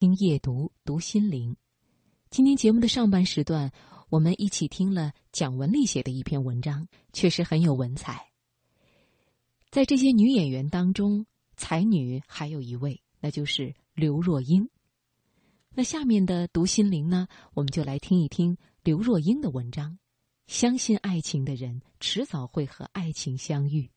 听夜读，读心灵。今天节目的上半时段，我们一起听了蒋雯丽写的一篇文章，确实很有文采。在这些女演员当中，才女还有一位，那就是刘若英。那下面的读心灵呢，我们就来听一听刘若英的文章。相信爱情的人，迟早会和爱情相遇。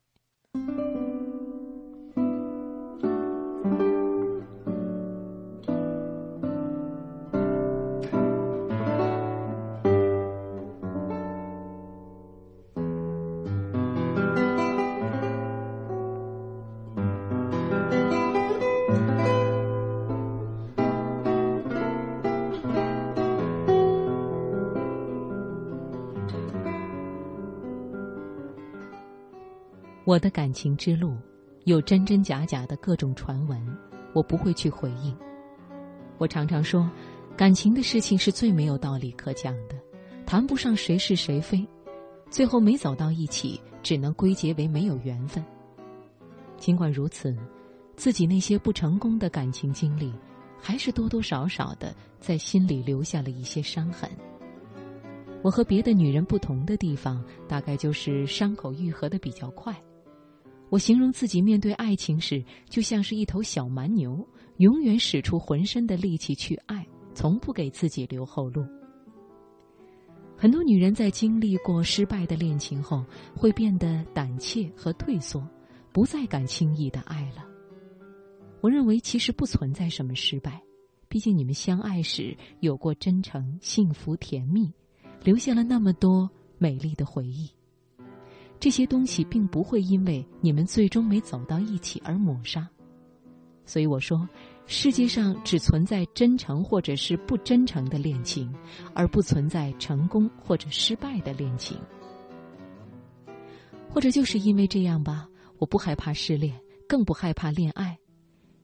我的感情之路，有真真假假的各种传闻，我不会去回应。我常常说，感情的事情是最没有道理可讲的，谈不上谁是谁非，最后没走到一起，只能归结为没有缘分。尽管如此，自己那些不成功的感情经历，还是多多少少的在心里留下了一些伤痕。我和别的女人不同的地方，大概就是伤口愈合的比较快。我形容自己面对爱情时，就像是一头小蛮牛，永远使出浑身的力气去爱，从不给自己留后路。很多女人在经历过失败的恋情后，会变得胆怯和退缩，不再敢轻易的爱了。我认为其实不存在什么失败，毕竟你们相爱时有过真诚、幸福、甜蜜，留下了那么多美丽的回忆。这些东西并不会因为你们最终没走到一起而抹杀，所以我说，世界上只存在真诚或者是不真诚的恋情，而不存在成功或者失败的恋情。或者就是因为这样吧，我不害怕失恋，更不害怕恋爱，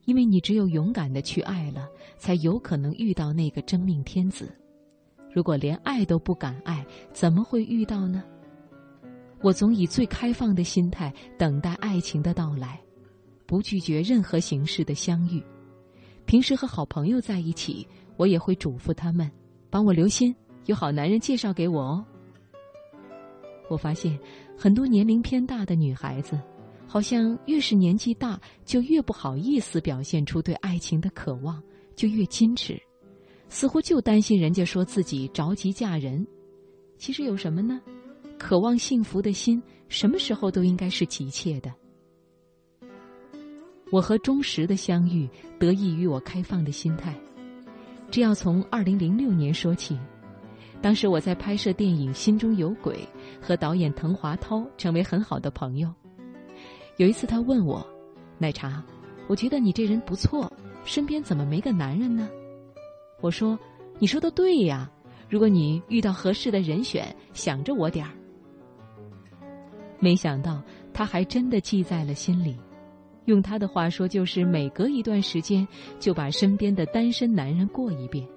因为你只有勇敢的去爱了，才有可能遇到那个真命天子。如果连爱都不敢爱，怎么会遇到呢？我总以最开放的心态等待爱情的到来，不拒绝任何形式的相遇。平时和好朋友在一起，我也会嘱咐他们帮我留心，有好男人介绍给我哦。我发现很多年龄偏大的女孩子，好像越是年纪大，就越不好意思表现出对爱情的渴望，就越矜持，似乎就担心人家说自己着急嫁人。其实有什么呢？渴望幸福的心，什么时候都应该是急切的。我和钟石的相遇得益于我开放的心态，这要从二零零六年说起。当时我在拍摄电影《心中有鬼》，和导演滕华涛成为很好的朋友。有一次他问我：“奶茶，我觉得你这人不错，身边怎么没个男人呢？”我说：“你说的对呀，如果你遇到合适的人选，想着我点儿。”没想到他还真的记在了心里，用他的话说，就是每隔一段时间就把身边的单身男人过一遍。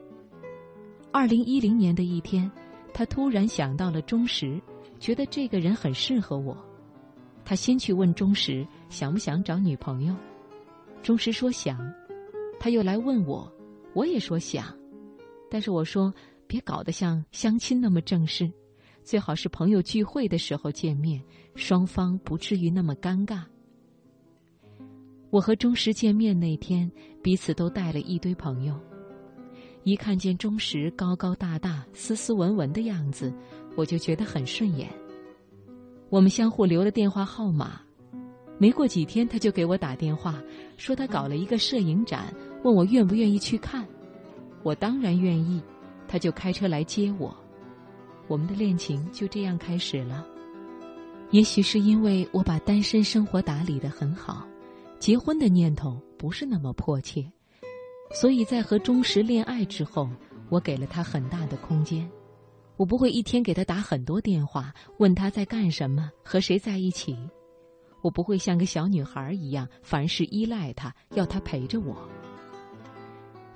二零一零年的一天，他突然想到了钟石，觉得这个人很适合我。他先去问钟石想不想找女朋友，钟石说想，他又来问我，我也说想，但是我说别搞得像相亲那么正式。最好是朋友聚会的时候见面，双方不至于那么尴尬。我和钟石见面那天，彼此都带了一堆朋友。一看见钟石高高大大、斯斯文文的样子，我就觉得很顺眼。我们相互留了电话号码，没过几天他就给我打电话，说他搞了一个摄影展，问我愿不愿意去看。我当然愿意，他就开车来接我。我们的恋情就这样开始了。也许是因为我把单身生活打理得很好，结婚的念头不是那么迫切，所以在和忠实恋爱之后，我给了他很大的空间。我不会一天给他打很多电话，问他在干什么，和谁在一起。我不会像个小女孩一样，凡事依赖他，要他陪着我。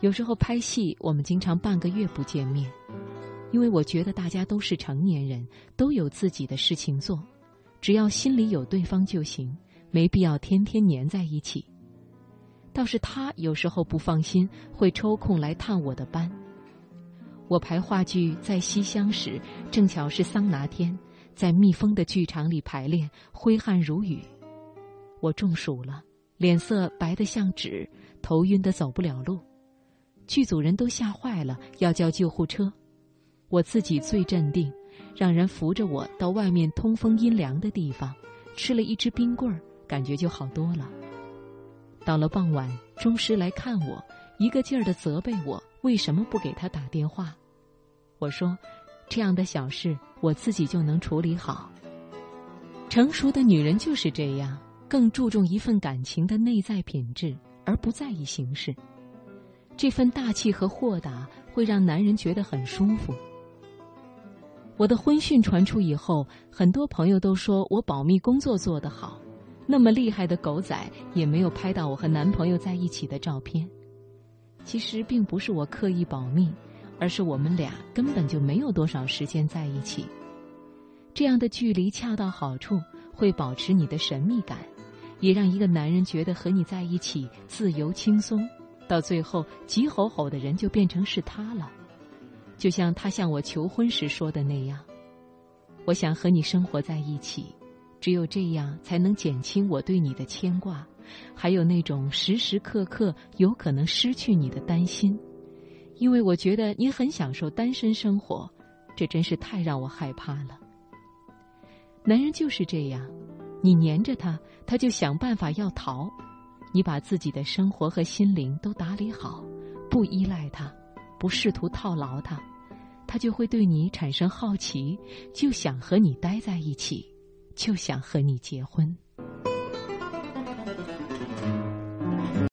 有时候拍戏，我们经常半个月不见面。因为我觉得大家都是成年人，都有自己的事情做，只要心里有对方就行，没必要天天黏在一起。倒是他有时候不放心，会抽空来探我的班。我排话剧在西厢时，正巧是桑拿天，在密封的剧场里排练，挥汗如雨。我中暑了，脸色白得像纸，头晕得走不了路。剧组人都吓坏了，要叫救护车。我自己最镇定，让人扶着我到外面通风阴凉的地方，吃了一支冰棍儿，感觉就好多了。到了傍晚，钟师来看我，一个劲儿的责备我为什么不给他打电话。我说：“这样的小事我自己就能处理好。”成熟的女人就是这样，更注重一份感情的内在品质，而不在意形式。这份大气和豁达会让男人觉得很舒服。我的婚讯传出以后，很多朋友都说我保密工作做得好，那么厉害的狗仔也没有拍到我和男朋友在一起的照片。其实并不是我刻意保密，而是我们俩根本就没有多少时间在一起。这样的距离恰到好处，会保持你的神秘感，也让一个男人觉得和你在一起自由轻松。到最后，急吼吼的人就变成是他了，就像他向我求婚时说的那样：“我想和你生活在一起，只有这样才能减轻我对你的牵挂，还有那种时时刻刻有可能失去你的担心。因为我觉得你很享受单身生活，这真是太让我害怕了。男人就是这样，你黏着他，他就想办法要逃。”你把自己的生活和心灵都打理好，不依赖他，不试图套牢他，他就会对你产生好奇，就想和你待在一起，就想和你结婚。